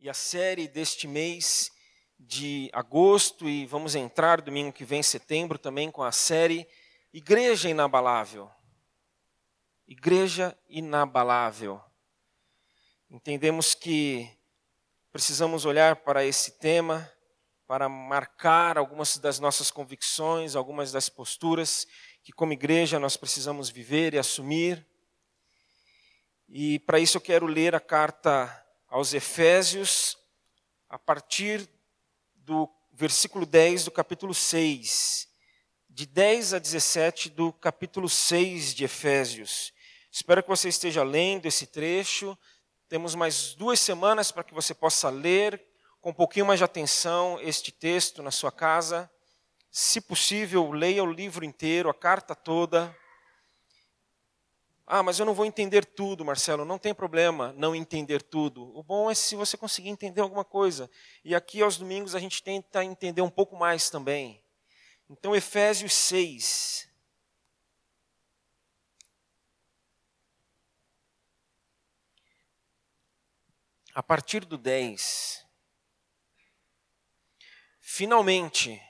e a série deste mês de agosto e vamos entrar domingo que vem, setembro, também com a série Igreja Inabalável. Igreja Inabalável. Entendemos que precisamos olhar para esse tema para marcar algumas das nossas convicções, algumas das posturas que, como igreja, nós precisamos viver e assumir. E para isso eu quero ler a carta aos Efésios, a partir do versículo 10 do capítulo 6, de 10 a 17 do capítulo 6 de Efésios. Espero que você esteja lendo esse trecho. Temos mais duas semanas para que você possa ler com um pouquinho mais de atenção este texto na sua casa. Se possível, leia o livro inteiro, a carta toda. Ah, mas eu não vou entender tudo, Marcelo. Não tem problema não entender tudo. O bom é se você conseguir entender alguma coisa. E aqui aos domingos a gente tenta entender um pouco mais também. Então, Efésios 6. A partir do 10. Finalmente,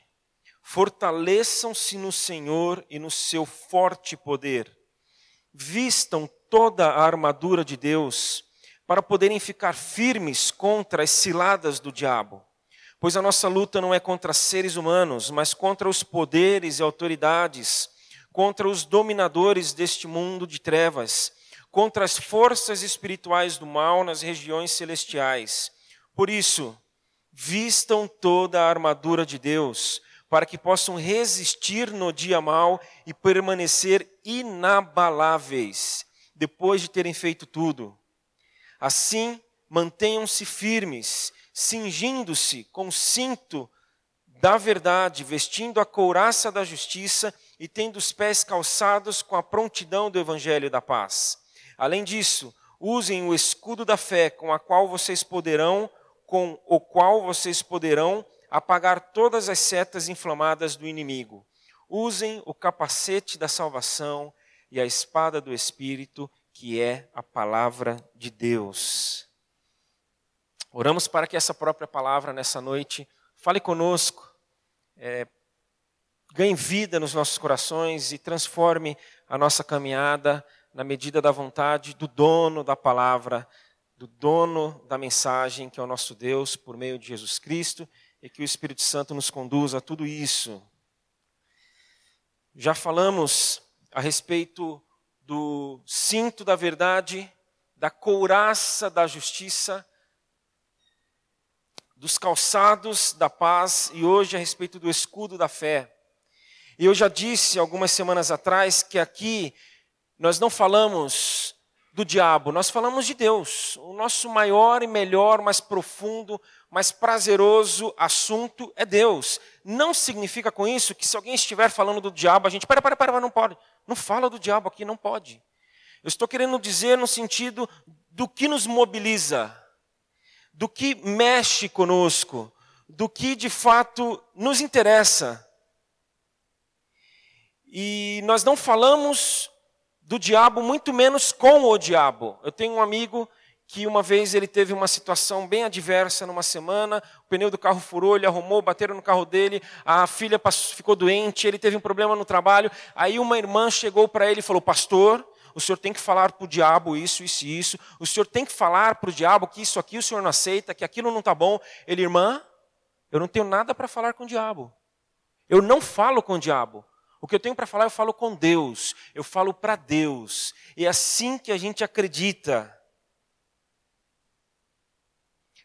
fortaleçam-se no Senhor e no seu forte poder vistam toda a armadura de Deus para poderem ficar firmes contra as ciladas do diabo. Pois a nossa luta não é contra seres humanos, mas contra os poderes e autoridades, contra os dominadores deste mundo de trevas, contra as forças espirituais do mal nas regiões celestiais. Por isso, vistam toda a armadura de Deus para que possam resistir no dia mal e permanecer inabaláveis depois de terem feito tudo. Assim, mantenham-se firmes, cingindo-se com o cinto da verdade, vestindo a couraça da justiça e tendo os pés calçados com a prontidão do evangelho da paz. Além disso, usem o escudo da fé com a qual vocês poderão com o qual vocês poderão apagar todas as setas inflamadas do inimigo. Usem o capacete da salvação e a espada do Espírito, que é a palavra de Deus. Oramos para que essa própria palavra nessa noite fale conosco, é, ganhe vida nos nossos corações e transforme a nossa caminhada na medida da vontade do dono da palavra, do dono da mensagem, que é o nosso Deus, por meio de Jesus Cristo e que o Espírito Santo nos conduza a tudo isso. Já falamos a respeito do cinto da verdade, da couraça da justiça, dos calçados da paz e hoje a respeito do escudo da fé. E eu já disse algumas semanas atrás que aqui nós não falamos do diabo, nós falamos de Deus. O nosso maior e melhor, mais profundo, mais prazeroso assunto é Deus. Não significa com isso que se alguém estiver falando do diabo, a gente, para, para, para, não pode. Não fala do diabo aqui, não pode. Eu estou querendo dizer no sentido do que nos mobiliza, do que mexe conosco, do que de fato nos interessa. E nós não falamos do diabo, muito menos com o diabo. Eu tenho um amigo que uma vez ele teve uma situação bem adversa numa semana, o pneu do carro furou, ele arrumou, bateram no carro dele, a filha ficou doente, ele teve um problema no trabalho. Aí uma irmã chegou para ele e falou: Pastor, o senhor tem que falar para o diabo isso, isso e isso. O senhor tem que falar para o diabo que isso aqui o senhor não aceita, que aquilo não está bom. Ele, irmã, eu não tenho nada para falar com o diabo. Eu não falo com o diabo. O que eu tenho para falar, eu falo com Deus. Eu falo para Deus. E é assim que a gente acredita.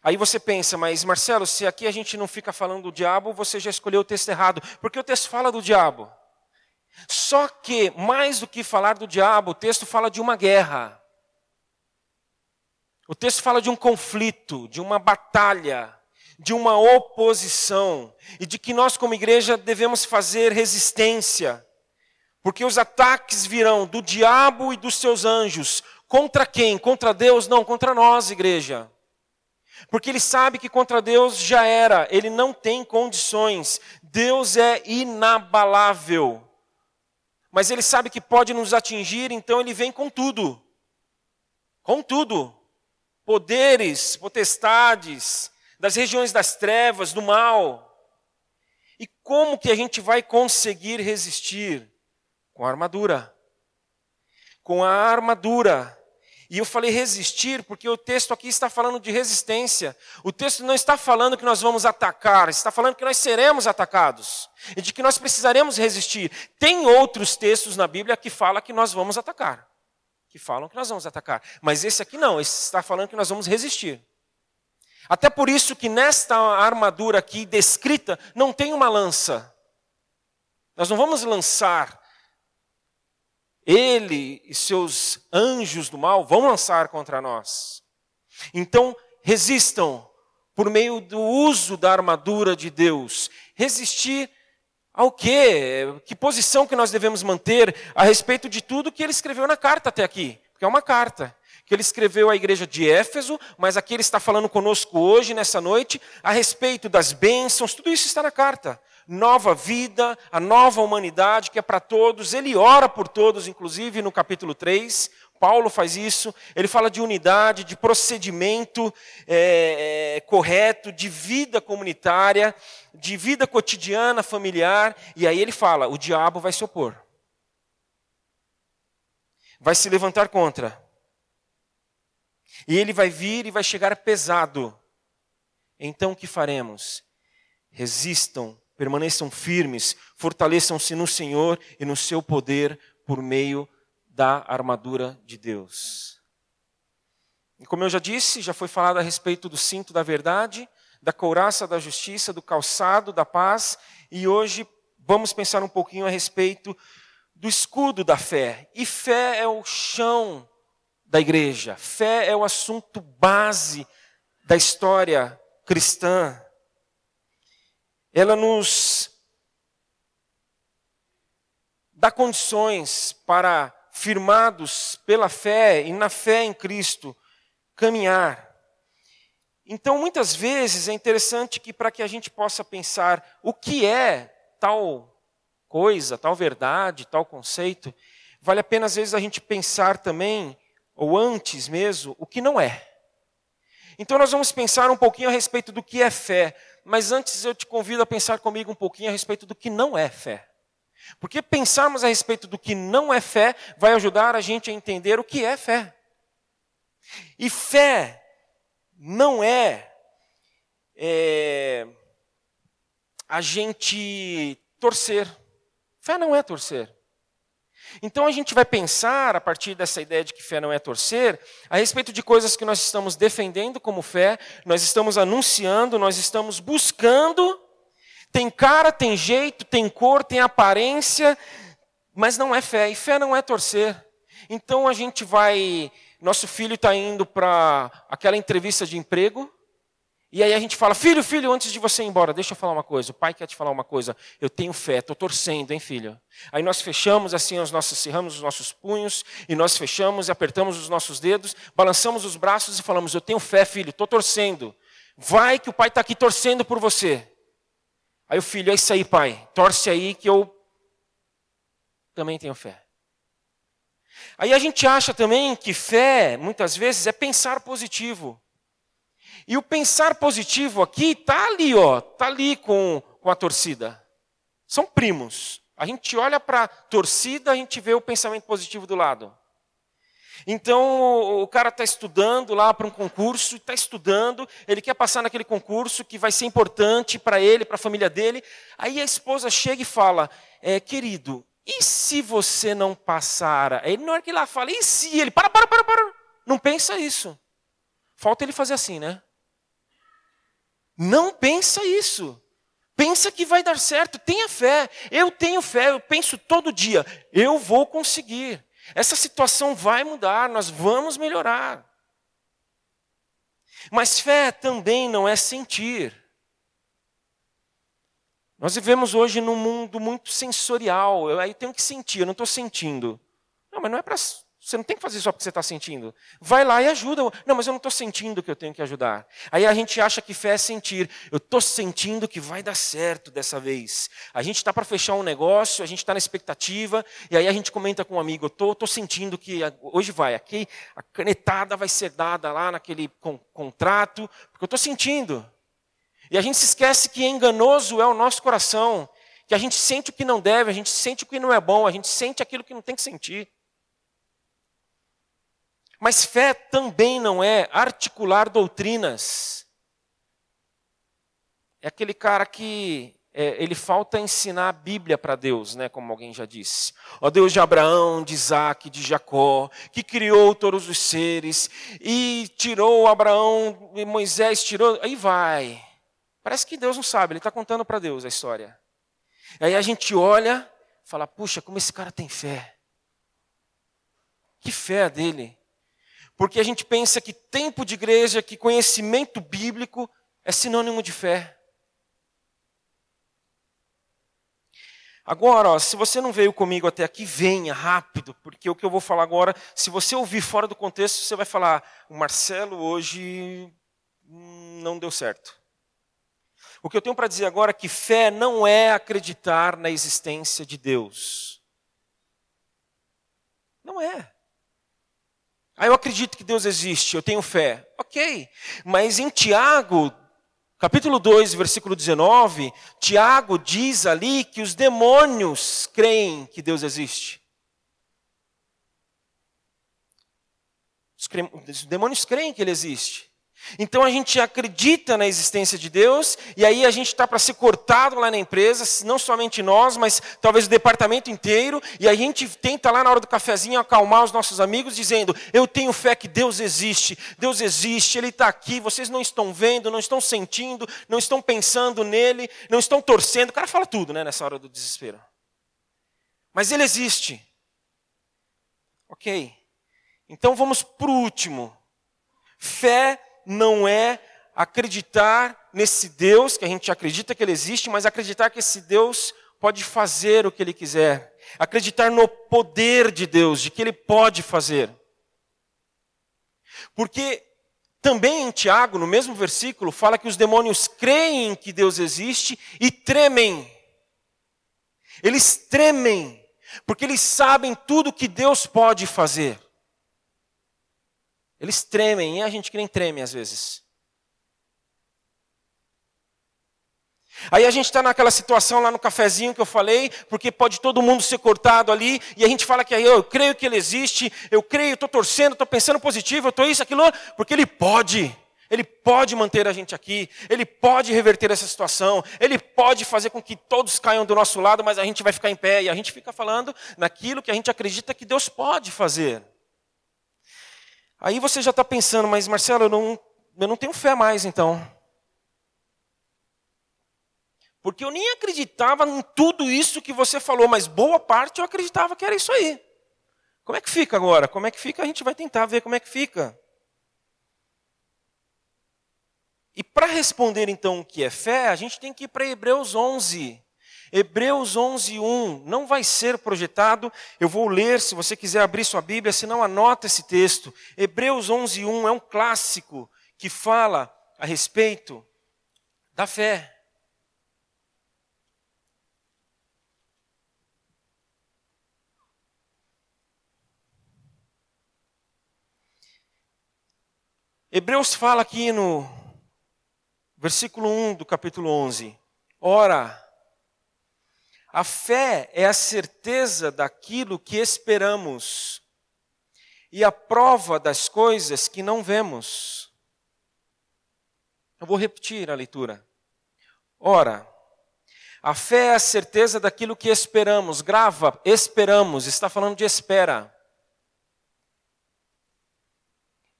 Aí você pensa, mas Marcelo, se aqui a gente não fica falando do diabo, você já escolheu o texto errado. Porque o texto fala do diabo. Só que, mais do que falar do diabo, o texto fala de uma guerra. O texto fala de um conflito, de uma batalha, de uma oposição. E de que nós, como igreja, devemos fazer resistência. Porque os ataques virão do diabo e dos seus anjos. Contra quem? Contra Deus? Não, contra nós, igreja. Porque ele sabe que contra Deus já era, ele não tem condições. Deus é inabalável. Mas ele sabe que pode nos atingir, então ele vem com tudo. Com tudo. poderes, potestades, das regiões das trevas, do mal. E como que a gente vai conseguir resistir? Com a armadura. Com a armadura. E eu falei resistir porque o texto aqui está falando de resistência. O texto não está falando que nós vamos atacar, está falando que nós seremos atacados e de que nós precisaremos resistir. Tem outros textos na Bíblia que falam que nós vamos atacar, que falam que nós vamos atacar. Mas esse aqui não, esse está falando que nós vamos resistir. Até por isso que nesta armadura aqui descrita não tem uma lança. Nós não vamos lançar ele e seus anjos do mal vão lançar contra nós. Então, resistam por meio do uso da armadura de Deus. Resistir ao quê? Que posição que nós devemos manter a respeito de tudo que ele escreveu na carta até aqui? Porque é uma carta que ele escreveu à igreja de Éfeso, mas aqui ele está falando conosco hoje, nessa noite, a respeito das bênçãos, tudo isso está na carta nova vida, a nova humanidade que é para todos. Ele ora por todos, inclusive no capítulo 3. Paulo faz isso. Ele fala de unidade, de procedimento é, é, correto, de vida comunitária, de vida cotidiana, familiar. E aí ele fala: o diabo vai se opor, vai se levantar contra. E ele vai vir e vai chegar pesado. Então o que faremos? Resistam permaneçam firmes, fortaleçam-se no Senhor e no seu poder por meio da armadura de Deus. E como eu já disse, já foi falado a respeito do cinto da verdade, da couraça da justiça, do calçado da paz, e hoje vamos pensar um pouquinho a respeito do escudo da fé. E fé é o chão da igreja, fé é o assunto base da história cristã ela nos dá condições para, firmados pela fé e na fé em Cristo, caminhar. Então, muitas vezes é interessante que, para que a gente possa pensar o que é tal coisa, tal verdade, tal conceito, vale a pena às vezes a gente pensar também, ou antes mesmo, o que não é. Então, nós vamos pensar um pouquinho a respeito do que é fé. Mas antes eu te convido a pensar comigo um pouquinho a respeito do que não é fé. Porque pensarmos a respeito do que não é fé vai ajudar a gente a entender o que é fé. E fé não é, é a gente torcer. Fé não é torcer. Então a gente vai pensar, a partir dessa ideia de que fé não é torcer, a respeito de coisas que nós estamos defendendo como fé, nós estamos anunciando, nós estamos buscando. Tem cara, tem jeito, tem cor, tem aparência, mas não é fé. E fé não é torcer. Então a gente vai. Nosso filho está indo para aquela entrevista de emprego. E aí a gente fala, filho, filho, antes de você ir embora, deixa eu falar uma coisa. O pai quer te falar uma coisa. Eu tenho fé, estou torcendo, hein, filho? Aí nós fechamos assim os nossos, cerramos os nossos punhos, e nós fechamos e apertamos os nossos dedos, balançamos os braços e falamos, eu tenho fé, filho, estou torcendo. Vai que o pai está aqui torcendo por você. Aí o filho, é isso aí, pai, torce aí que eu também tenho fé. Aí a gente acha também que fé, muitas vezes, é pensar positivo. E o pensar positivo aqui está ali, ó, está ali com, com a torcida. São primos. A gente olha para a torcida, a gente vê o pensamento positivo do lado. Então o cara está estudando lá para um concurso, está estudando, ele quer passar naquele concurso que vai ser importante para ele, para a família dele. Aí a esposa chega e fala: é, querido, e se você não passar? Aí na hora que ele fala, e se ele? Para, para, para, para. Não pensa isso. Falta ele fazer assim, né? Não pensa isso. Pensa que vai dar certo, tenha fé. Eu tenho fé, eu penso todo dia, eu vou conseguir. Essa situação vai mudar, nós vamos melhorar. Mas fé também não é sentir. Nós vivemos hoje num mundo muito sensorial. Eu aí tenho que sentir, eu não estou sentindo. Não, mas não é para Você não tem que fazer só porque você está sentindo. Vai lá e ajuda. Não, mas eu não estou sentindo que eu tenho que ajudar. Aí a gente acha que fé é sentir. Eu estou sentindo que vai dar certo dessa vez. A gente está para fechar um negócio, a gente está na expectativa, e aí a gente comenta com um amigo: eu estou sentindo que hoje vai, aqui a canetada vai ser dada lá naquele con contrato, porque eu estou sentindo. E a gente se esquece que enganoso é o nosso coração, que a gente sente o que não deve, a gente sente o que não é bom, a gente sente aquilo que não tem que sentir. Mas fé também não é articular doutrinas. É aquele cara que é, ele falta ensinar a Bíblia para Deus, né, como alguém já disse. Ó Deus de Abraão, de Isaac, de Jacó, que criou todos os seres e tirou Abraão e Moisés tirou, aí vai. Parece que Deus não sabe, ele está contando para Deus a história. Aí a gente olha, fala, puxa, como esse cara tem fé. Que fé dele. Porque a gente pensa que tempo de igreja, que conhecimento bíblico é sinônimo de fé. Agora, ó, se você não veio comigo até aqui, venha rápido, porque o que eu vou falar agora, se você ouvir fora do contexto, você vai falar: o Marcelo hoje não deu certo. O que eu tenho para dizer agora é que fé não é acreditar na existência de Deus. Não é. Ah, eu acredito que Deus existe, eu tenho fé. Ok, mas em Tiago, capítulo 2, versículo 19, Tiago diz ali que os demônios creem que Deus existe. Os demônios creem que Ele existe. Então a gente acredita na existência de Deus, e aí a gente está para ser cortado lá na empresa, não somente nós, mas talvez o departamento inteiro, e a gente tenta lá na hora do cafezinho acalmar os nossos amigos, dizendo: Eu tenho fé que Deus existe, Deus existe, Ele está aqui, vocês não estão vendo, não estão sentindo, não estão pensando nele, não estão torcendo. O cara fala tudo né, nessa hora do desespero. Mas Ele existe. Ok. Então vamos para o último. Fé não é acreditar nesse Deus, que a gente acredita que ele existe, mas acreditar que esse Deus pode fazer o que ele quiser. Acreditar no poder de Deus, de que ele pode fazer. Porque também em Tiago, no mesmo versículo, fala que os demônios creem que Deus existe e tremem. Eles tremem, porque eles sabem tudo que Deus pode fazer. Eles tremem, e a gente que nem treme às vezes. Aí a gente está naquela situação lá no cafezinho que eu falei, porque pode todo mundo ser cortado ali, e a gente fala que eu creio que ele existe, eu creio, estou torcendo, estou pensando positivo, eu estou isso, aquilo, porque ele pode. Ele pode manter a gente aqui, ele pode reverter essa situação, ele pode fazer com que todos caiam do nosso lado, mas a gente vai ficar em pé, e a gente fica falando naquilo que a gente acredita que Deus pode fazer. Aí você já está pensando, mas Marcelo, eu não, eu não tenho fé mais então. Porque eu nem acreditava em tudo isso que você falou, mas boa parte eu acreditava que era isso aí. Como é que fica agora? Como é que fica? A gente vai tentar ver como é que fica. E para responder então o que é fé, a gente tem que ir para Hebreus 11. Hebreus 11:1 não vai ser projetado. Eu vou ler, se você quiser abrir sua Bíblia, se não anota esse texto. Hebreus 11:1 é um clássico que fala a respeito da fé. Hebreus fala aqui no versículo 1 do capítulo 11: Ora, a fé é a certeza daquilo que esperamos e a prova das coisas que não vemos. Eu vou repetir a leitura. Ora, a fé é a certeza daquilo que esperamos. Grava, esperamos, está falando de espera.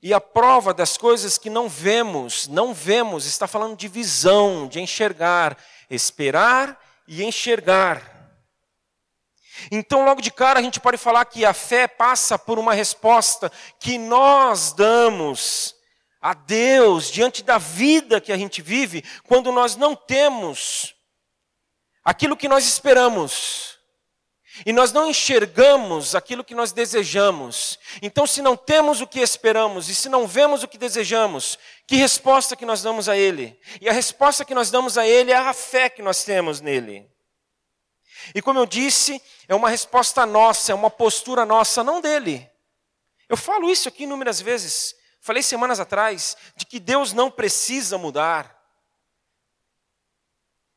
E a prova das coisas que não vemos, não vemos, está falando de visão, de enxergar. Esperar e enxergar. Então, logo de cara, a gente pode falar que a fé passa por uma resposta que nós damos a Deus diante da vida que a gente vive, quando nós não temos aquilo que nós esperamos. E nós não enxergamos aquilo que nós desejamos. Então, se não temos o que esperamos e se não vemos o que desejamos, que resposta que nós damos a Ele? E a resposta que nós damos a Ele é a fé que nós temos nele. E como eu disse, é uma resposta nossa, é uma postura nossa, não dele. Eu falo isso aqui inúmeras vezes. Falei semanas atrás de que Deus não precisa mudar.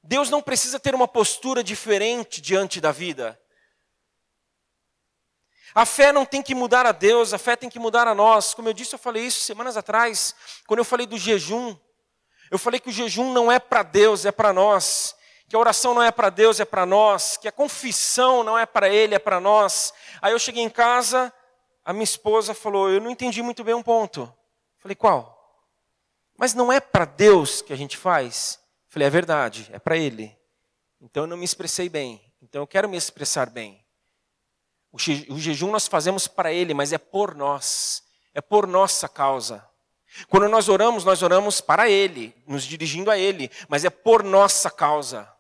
Deus não precisa ter uma postura diferente diante da vida. A fé não tem que mudar a Deus, a fé tem que mudar a nós. Como eu disse, eu falei isso semanas atrás, quando eu falei do jejum. Eu falei que o jejum não é para Deus, é para nós. Que a oração não é para Deus, é para nós. Que a confissão não é para Ele, é para nós. Aí eu cheguei em casa, a minha esposa falou: Eu não entendi muito bem um ponto. Falei: Qual? Mas não é para Deus que a gente faz? Falei: É verdade, é para Ele. Então eu não me expressei bem. Então eu quero me expressar bem. O jejum nós fazemos para Ele, mas é por nós, é por nossa causa. Quando nós oramos, nós oramos para Ele, nos dirigindo a Ele, mas é por nossa causa.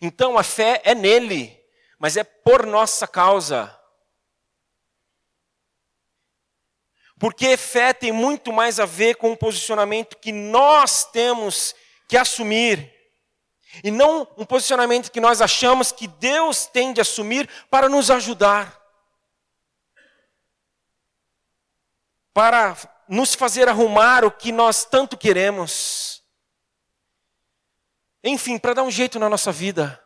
Então a fé é nele, mas é por nossa causa. Porque fé tem muito mais a ver com o posicionamento que nós temos que assumir e não um posicionamento que nós achamos que Deus tem de assumir para nos ajudar. Para nos fazer arrumar o que nós tanto queremos. Enfim, para dar um jeito na nossa vida.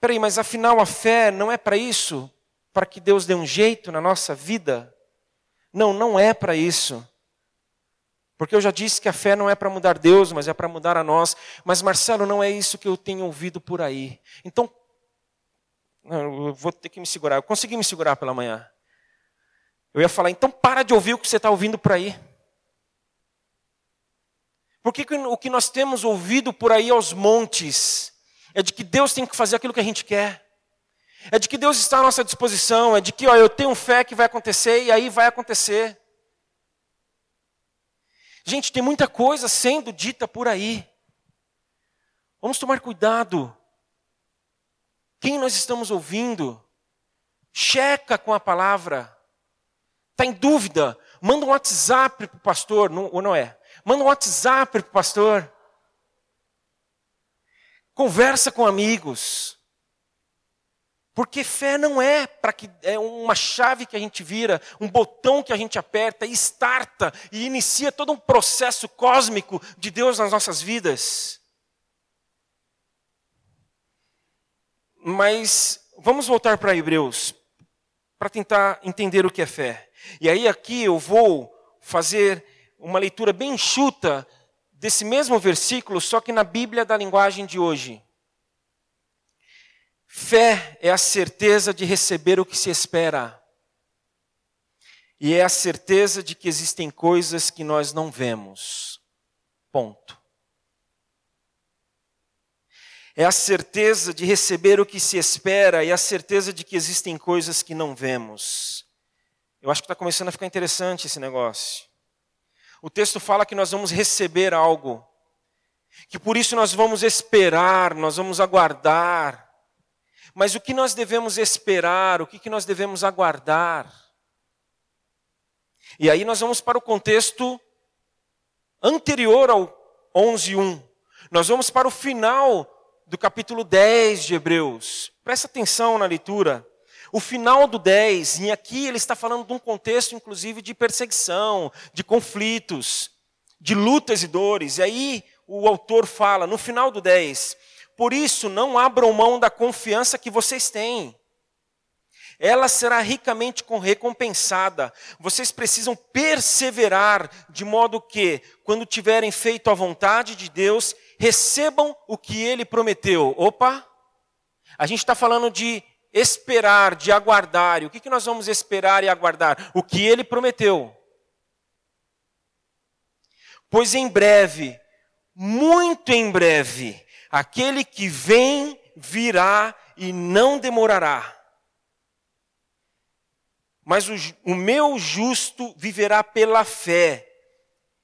Peraí, mas afinal a fé não é para isso? Para que Deus dê um jeito na nossa vida? Não, não é para isso. Porque eu já disse que a fé não é para mudar Deus, mas é para mudar a nós. Mas, Marcelo, não é isso que eu tenho ouvido por aí. Então, eu vou ter que me segurar. Eu consegui me segurar pela manhã. Eu ia falar, então para de ouvir o que você está ouvindo por aí. Porque o que nós temos ouvido por aí aos montes é de que Deus tem que fazer aquilo que a gente quer. É de que Deus está à nossa disposição. É de que ó, eu tenho fé que vai acontecer e aí vai acontecer. Gente, tem muita coisa sendo dita por aí. Vamos tomar cuidado. Quem nós estamos ouvindo? Checa com a palavra. Está em dúvida? Manda um WhatsApp para o pastor, não, ou não é? Manda um WhatsApp para o pastor. Conversa com amigos. Porque fé não é para que é uma chave que a gente vira, um botão que a gente aperta e starta e inicia todo um processo cósmico de Deus nas nossas vidas. Mas vamos voltar para Hebreus para tentar entender o que é fé. E aí aqui eu vou fazer uma leitura bem enxuta desse mesmo versículo, só que na Bíblia da linguagem de hoje. Fé é a certeza de receber o que se espera. E é a certeza de que existem coisas que nós não vemos. Ponto. É a certeza de receber o que se espera e a certeza de que existem coisas que não vemos. Eu acho que está começando a ficar interessante esse negócio. O texto fala que nós vamos receber algo, que por isso nós vamos esperar, nós vamos aguardar. Mas o que nós devemos esperar, o que nós devemos aguardar? E aí nós vamos para o contexto anterior ao 11.1. Nós vamos para o final do capítulo 10 de Hebreus. Presta atenção na leitura. O final do 10, e aqui ele está falando de um contexto, inclusive, de perseguição, de conflitos, de lutas e dores. E aí o autor fala, no final do 10, por isso, não abram mão da confiança que vocês têm. Ela será ricamente recompensada. Vocês precisam perseverar, de modo que, quando tiverem feito a vontade de Deus, recebam o que Ele prometeu. Opa! A gente está falando de esperar, de aguardar. E o que, que nós vamos esperar e aguardar? O que Ele prometeu. Pois em breve, muito em breve, Aquele que vem virá e não demorará. Mas o, o, meu justo viverá pela fé,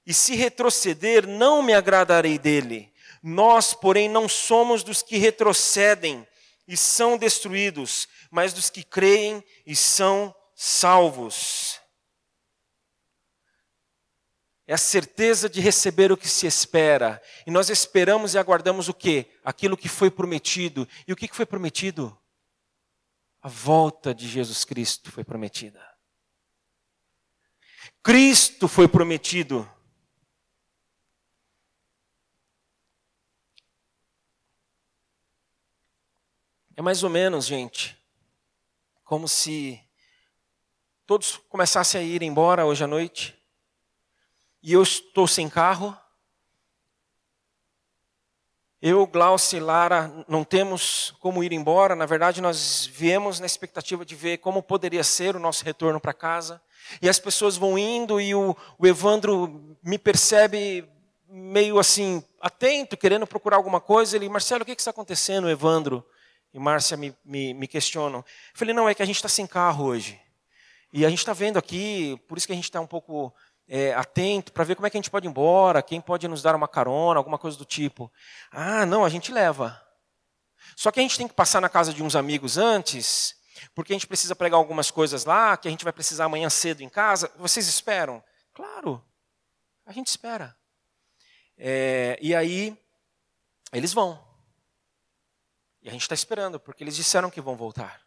e se retroceder, não me agradarei dele. Nós, porém, não somos dos que retrocedem, e são destruídos, mas dos que creem e são salvos. É a certeza de receber o que se espera. E nós esperamos e aguardamos o quê? Aquilo que foi prometido. E o que foi prometido? A volta de Jesus Cristo foi prometida. Cristo foi prometido. É mais ou menos, gente, como se todos começassem a ir embora hoje à noite e eu estou sem carro. Eu, Glaucio e Lara não temos como ir embora. Na verdade, nós viemos na expectativa de ver como poderia ser o nosso retorno para casa. E as pessoas vão indo e o, o Evandro me percebe meio assim, atento, querendo procurar alguma coisa. Ele, Marcelo, o que, está acontecendo, Evandro? E Márcia me, me, me questionam. Eu falei, não, é que a gente está sem carro hoje. E a gente está vendo aqui, por isso que a gente está um pouco é, atento para ver como é que a gente pode ir embora, quem pode nos dar uma carona, alguma coisa do tipo. Ah, não, a gente leva. Só que a gente tem que passar na casa de uns amigos antes, porque a gente precisa pregar algumas coisas lá, que a gente vai precisar amanhã cedo em casa. Vocês esperam? Claro, a gente espera. É, e aí, eles vão. E a gente está esperando, porque eles disseram que vão voltar.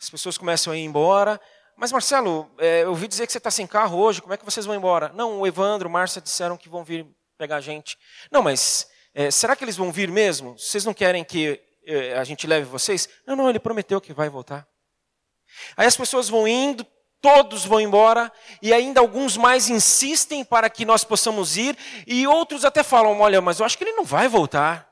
As pessoas começam a ir embora. Mas, Marcelo, é, eu ouvi dizer que você está sem carro hoje, como é que vocês vão embora? Não, o Evandro, Márcia disseram que vão vir pegar a gente. Não, mas é, será que eles vão vir mesmo? Vocês não querem que é, a gente leve vocês? Não, não, ele prometeu que vai voltar. Aí as pessoas vão indo, todos vão embora, e ainda alguns mais insistem para que nós possamos ir, e outros até falam: olha, mas eu acho que ele não vai voltar.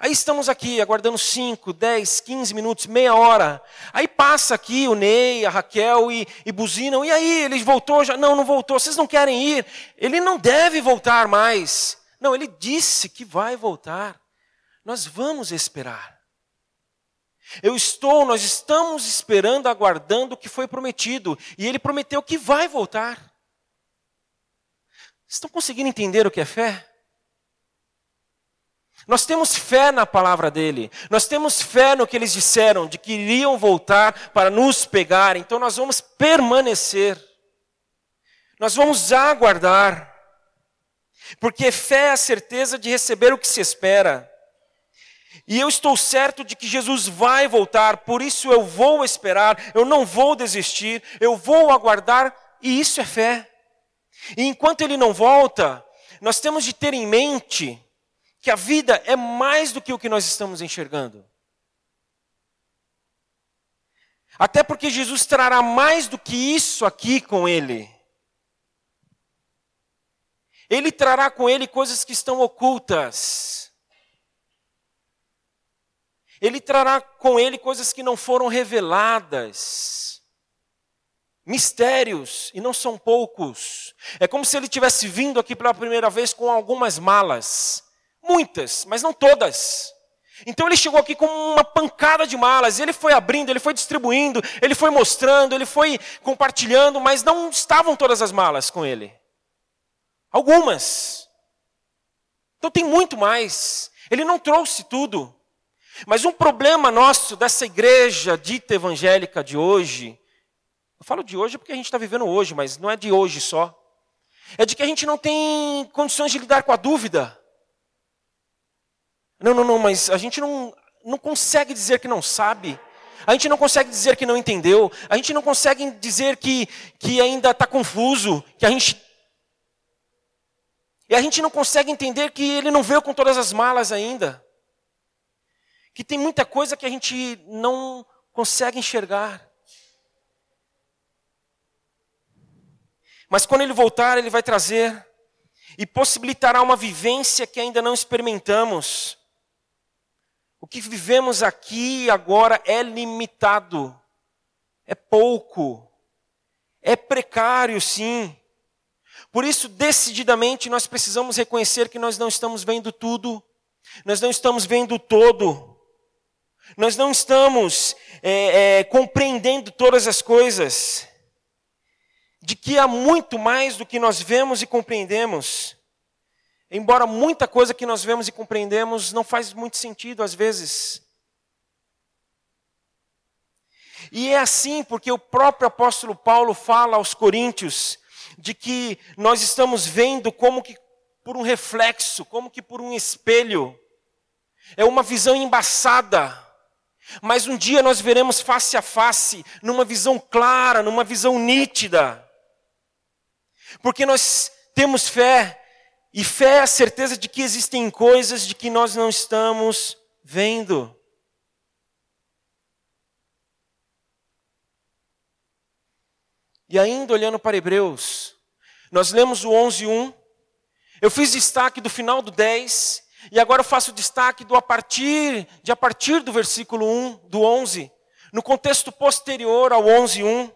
Aí estamos aqui aguardando 5, 10, 15 minutos, meia hora. Aí passa aqui o Ney, a Raquel e, e buzinam. E aí, ele voltou já? Não, não voltou. Vocês não querem ir? Ele não deve voltar mais. Não, ele disse que vai voltar. Nós vamos esperar. Eu estou, nós estamos esperando, aguardando o que foi prometido. E ele prometeu que vai voltar. Estão conseguindo entender o que é fé? Nós temos fé na palavra dele. Nós temos fé no que eles disseram, de que iriam voltar para nos pegar. Então nós vamos permanecer. Nós vamos aguardar. Porque fé é a certeza de receber o que se espera. E eu estou certo de que Jesus vai voltar, por isso eu vou esperar, eu não vou desistir, eu vou aguardar, e isso é fé. E enquanto ele não volta, nós temos de ter em mente que a vida é mais do que o que nós estamos enxergando. Até porque Jesus trará mais do que isso aqui com ele. Ele trará com ele coisas que estão ocultas. Ele trará com ele coisas que não foram reveladas. Mistérios, e não são poucos. É como se ele tivesse vindo aqui pela primeira vez com algumas malas. Muitas, mas não todas. Então ele chegou aqui com uma pancada de malas, ele foi abrindo, ele foi distribuindo, ele foi mostrando, ele foi compartilhando, mas não estavam todas as malas com ele. Algumas. Então tem muito mais. Ele não trouxe tudo. Mas um problema nosso dessa igreja dita evangélica de hoje, eu falo de hoje porque a gente está vivendo hoje, mas não é de hoje só, é de que a gente não tem condições de lidar com a dúvida. Não, não, não, mas a gente não, não consegue dizer que não sabe. A gente não consegue dizer que não entendeu. A gente não consegue dizer que, que ainda está confuso. Que a gente. E a gente não consegue entender que ele não veio com todas as malas ainda. Que tem muita coisa que a gente não consegue enxergar. Mas quando ele voltar, ele vai trazer e possibilitará uma vivência que ainda não experimentamos. O que vivemos aqui agora é limitado, é pouco, é precário, sim. Por isso, decididamente, nós precisamos reconhecer que nós não estamos vendo tudo, nós não estamos vendo todo, nós não estamos é, é, compreendendo todas as coisas, de que há muito mais do que nós vemos e compreendemos. Embora muita coisa que nós vemos e compreendemos não faz muito sentido às vezes. E é assim porque o próprio apóstolo Paulo fala aos coríntios de que nós estamos vendo como que por um reflexo, como que por um espelho. É uma visão embaçada. Mas um dia nós veremos face a face, numa visão clara, numa visão nítida. Porque nós temos fé, e fé é a certeza de que existem coisas de que nós não estamos vendo. E ainda olhando para Hebreus, nós lemos o 11:1. Eu fiz destaque do final do 10 e agora eu faço destaque do a partir de a partir do versículo 1 do 11, no contexto posterior ao 11:1,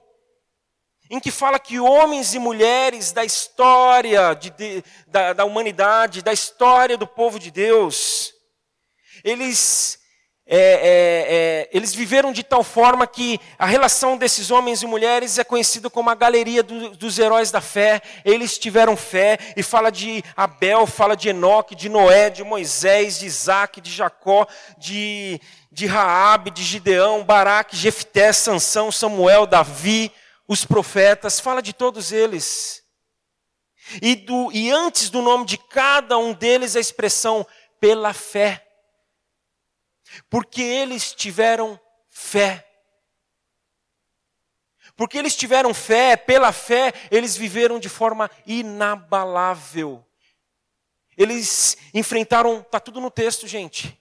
em que fala que homens e mulheres da história de, de, da, da humanidade, da história do povo de Deus, eles é, é, é, eles viveram de tal forma que a relação desses homens e mulheres é conhecida como a galeria do, dos heróis da fé. Eles tiveram fé e fala de Abel, fala de Enoque, de Noé, de Moisés, de Isaac, de Jacó, de, de Raabe, de Gideão, Baraque, Jefté, Sansão, Samuel, Davi, os profetas. Fala de todos eles. E, do, e antes do nome de cada um deles a expressão pela fé porque eles tiveram fé. Porque eles tiveram fé, pela fé, eles viveram de forma inabalável. Eles enfrentaram, está tudo no texto, gente.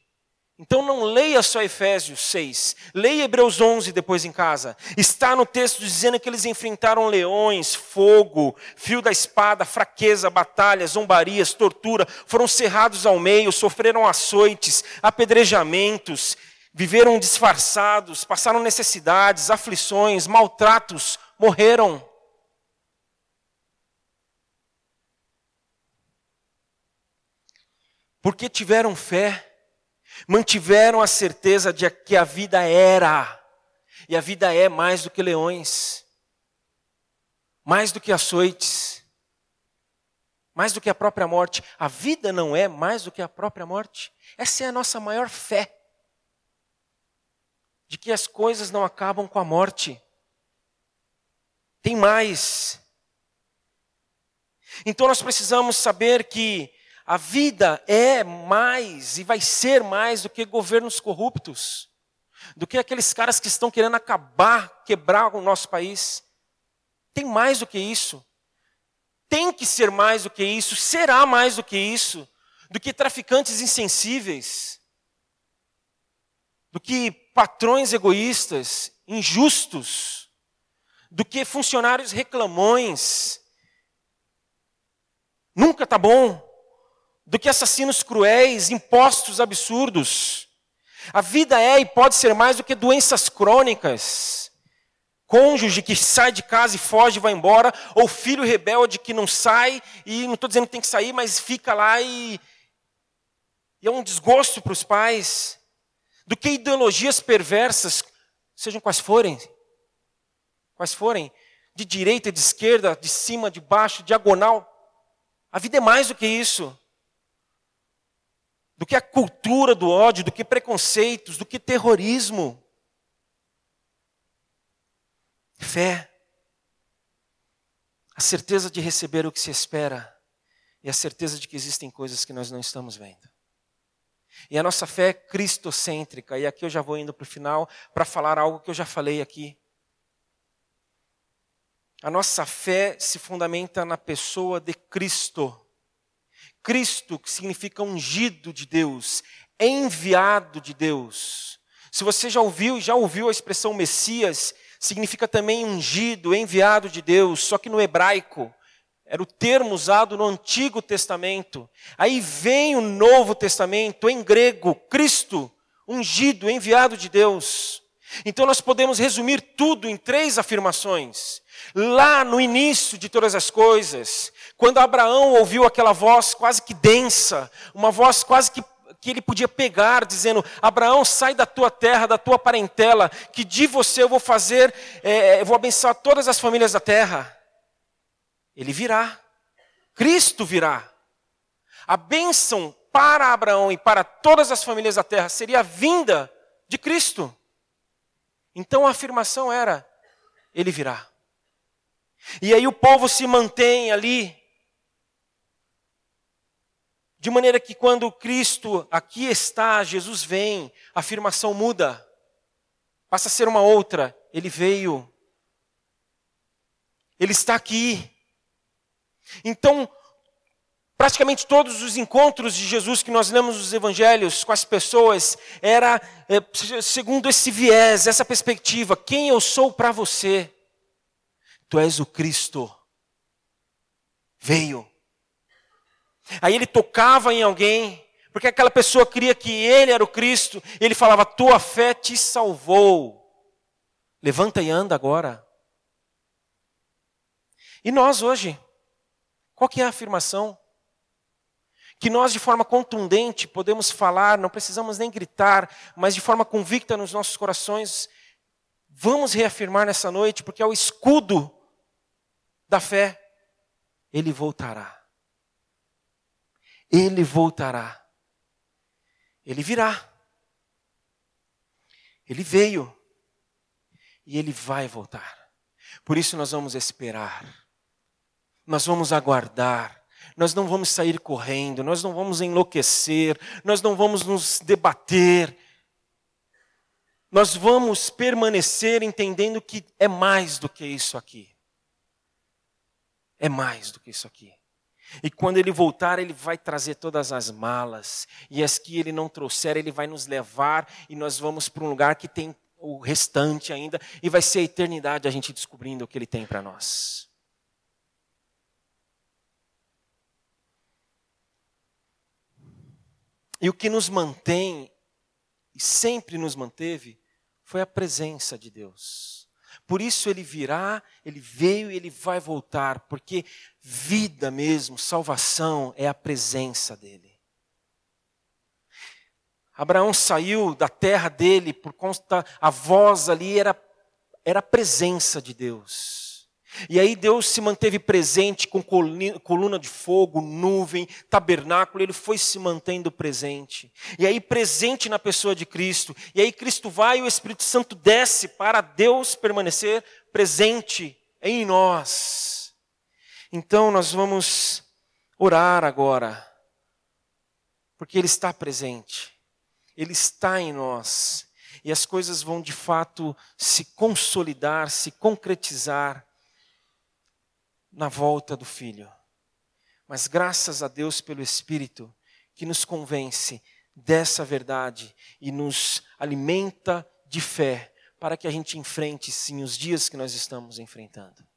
Então não leia só Efésios 6, leia Hebreus 11 depois em casa. Está no texto dizendo que eles enfrentaram leões, fogo, fio da espada, fraqueza, batalhas, zombarias, tortura, foram cerrados ao meio, sofreram açoites, apedrejamentos, viveram disfarçados, passaram necessidades, aflições, maltratos, morreram. Porque tiveram fé mantiveram a certeza de que a vida era, e a vida é mais do que leões, mais do que açoites, mais do que a própria morte. A vida não é mais do que a própria morte. Essa é a nossa maior fé. De que as coisas não acabam com a morte. Tem mais. Então nós precisamos saber que a vida é mais e vai ser mais do que governos corruptos, do que aqueles caras que estão querendo acabar, quebrar o nosso país. Tem mais do que isso. Tem que ser mais do que isso, será mais do que isso, do que traficantes insensíveis, do que patrões egoístas, injustos, do que funcionários reclamões. Nunca está bom do que assassinos cruéis, impostos absurdos. A vida é e pode ser mais do que doenças crônicas. Cônjuge que sai de casa e foge e vai embora, ou filho rebelde que não sai, e não estou dizendo que tem que sair, mas fica lá e, e é um desgosto para os pais. Do que ideologias perversas, sejam quais forem, quais forem, de direita, de esquerda, de cima, de baixo, diagonal. A vida é mais do que isso do que a cultura do ódio, do que preconceitos, do que terrorismo. Fé. A certeza de receber o que se espera e a certeza de que existem coisas que nós não estamos vendo. E a nossa fé é cristocêntrica, e aqui eu já vou indo para o final para falar algo que eu já falei aqui. A nossa fé se fundamenta na pessoa de Cristo. Cristo, que significa ungido de Deus, enviado de Deus. Se você já ouviu, já ouviu a expressão Messias, significa também ungido, enviado de Deus, só que no hebraico era o termo usado no Antigo Testamento. Aí vem o Novo Testamento em grego, Cristo, ungido, enviado de Deus. Então nós podemos resumir tudo em três afirmações. Lá no início de todas as coisas, quando Abraão ouviu aquela voz quase que densa, uma voz quase que, que ele podia pegar, dizendo: Abraão, sai da tua terra, da tua parentela, que de você eu vou fazer, é, eu vou abençoar todas as famílias da terra. Ele virá, Cristo virá. A bênção para Abraão e para todas as famílias da terra seria a vinda de Cristo. Então a afirmação era: Ele virá. E aí o povo se mantém ali, de maneira que quando Cristo aqui está, Jesus vem, a afirmação muda, passa a ser uma outra. Ele veio, Ele está aqui. Então, praticamente todos os encontros de Jesus que nós lemos nos evangelhos com as pessoas era é, segundo esse viés, essa perspectiva, quem eu sou para você? Tu és o Cristo. Veio. Aí ele tocava em alguém, porque aquela pessoa queria que ele era o Cristo, ele falava: Tua fé te salvou. Levanta e anda agora. E nós hoje, qual que é a afirmação? Que nós, de forma contundente, podemos falar, não precisamos nem gritar, mas de forma convicta nos nossos corações, vamos reafirmar nessa noite, porque é o escudo da fé. Ele voltará. Ele voltará. Ele virá. Ele veio. E ele vai voltar. Por isso nós vamos esperar. Nós vamos aguardar. Nós não vamos sair correndo, nós não vamos enlouquecer, nós não vamos nos debater. Nós vamos permanecer entendendo que é mais do que isso aqui. É mais do que isso aqui. E quando ele voltar, ele vai trazer todas as malas. E as que ele não trouxer, ele vai nos levar e nós vamos para um lugar que tem o restante ainda. E vai ser a eternidade a gente descobrindo o que ele tem para nós. E o que nos mantém, e sempre nos manteve, foi a presença de Deus. Por isso ele virá, ele veio e ele vai voltar, porque vida mesmo, salvação é a presença dele. Abraão saiu da terra dele por conta a voz ali era era a presença de Deus. E aí Deus se manteve presente com coluna de fogo, nuvem, tabernáculo, ele foi se mantendo presente. E aí presente na pessoa de Cristo. E aí Cristo vai e o Espírito Santo desce para Deus permanecer presente em nós. Então nós vamos orar agora, porque Ele está presente, Ele está em nós, e as coisas vão de fato se consolidar, se concretizar na volta do Filho. Mas graças a Deus pelo Espírito que nos convence dessa verdade e nos alimenta de fé para que a gente enfrente sim os dias que nós estamos enfrentando.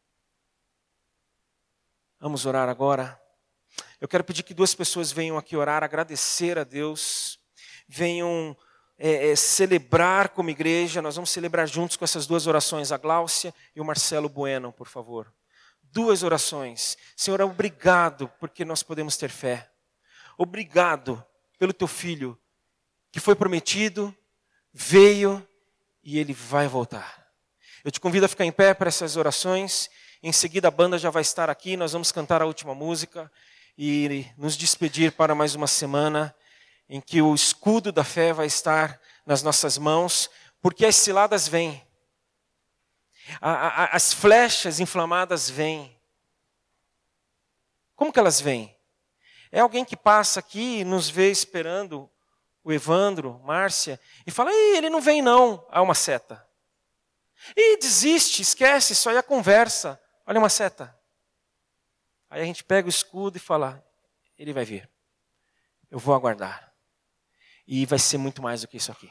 Vamos orar agora. Eu quero pedir que duas pessoas venham aqui orar, agradecer a Deus, venham é, é, celebrar como igreja. Nós vamos celebrar juntos com essas duas orações, a Gláucia e o Marcelo Bueno, por favor duas orações. Senhor, obrigado porque nós podemos ter fé. Obrigado pelo teu filho que foi prometido, veio e ele vai voltar. Eu te convido a ficar em pé para essas orações. Em seguida a banda já vai estar aqui, nós vamos cantar a última música e nos despedir para mais uma semana em que o escudo da fé vai estar nas nossas mãos, porque as ciladas vêm. A, a, as flechas inflamadas vêm. Como que elas vêm? É alguém que passa aqui e nos vê esperando o Evandro, Márcia, e fala: Ei, ele não vem não. Há uma seta. E desiste, esquece, só é a conversa. Olha uma seta. Aí a gente pega o escudo e fala: Ele vai vir. Eu vou aguardar. E vai ser muito mais do que isso aqui.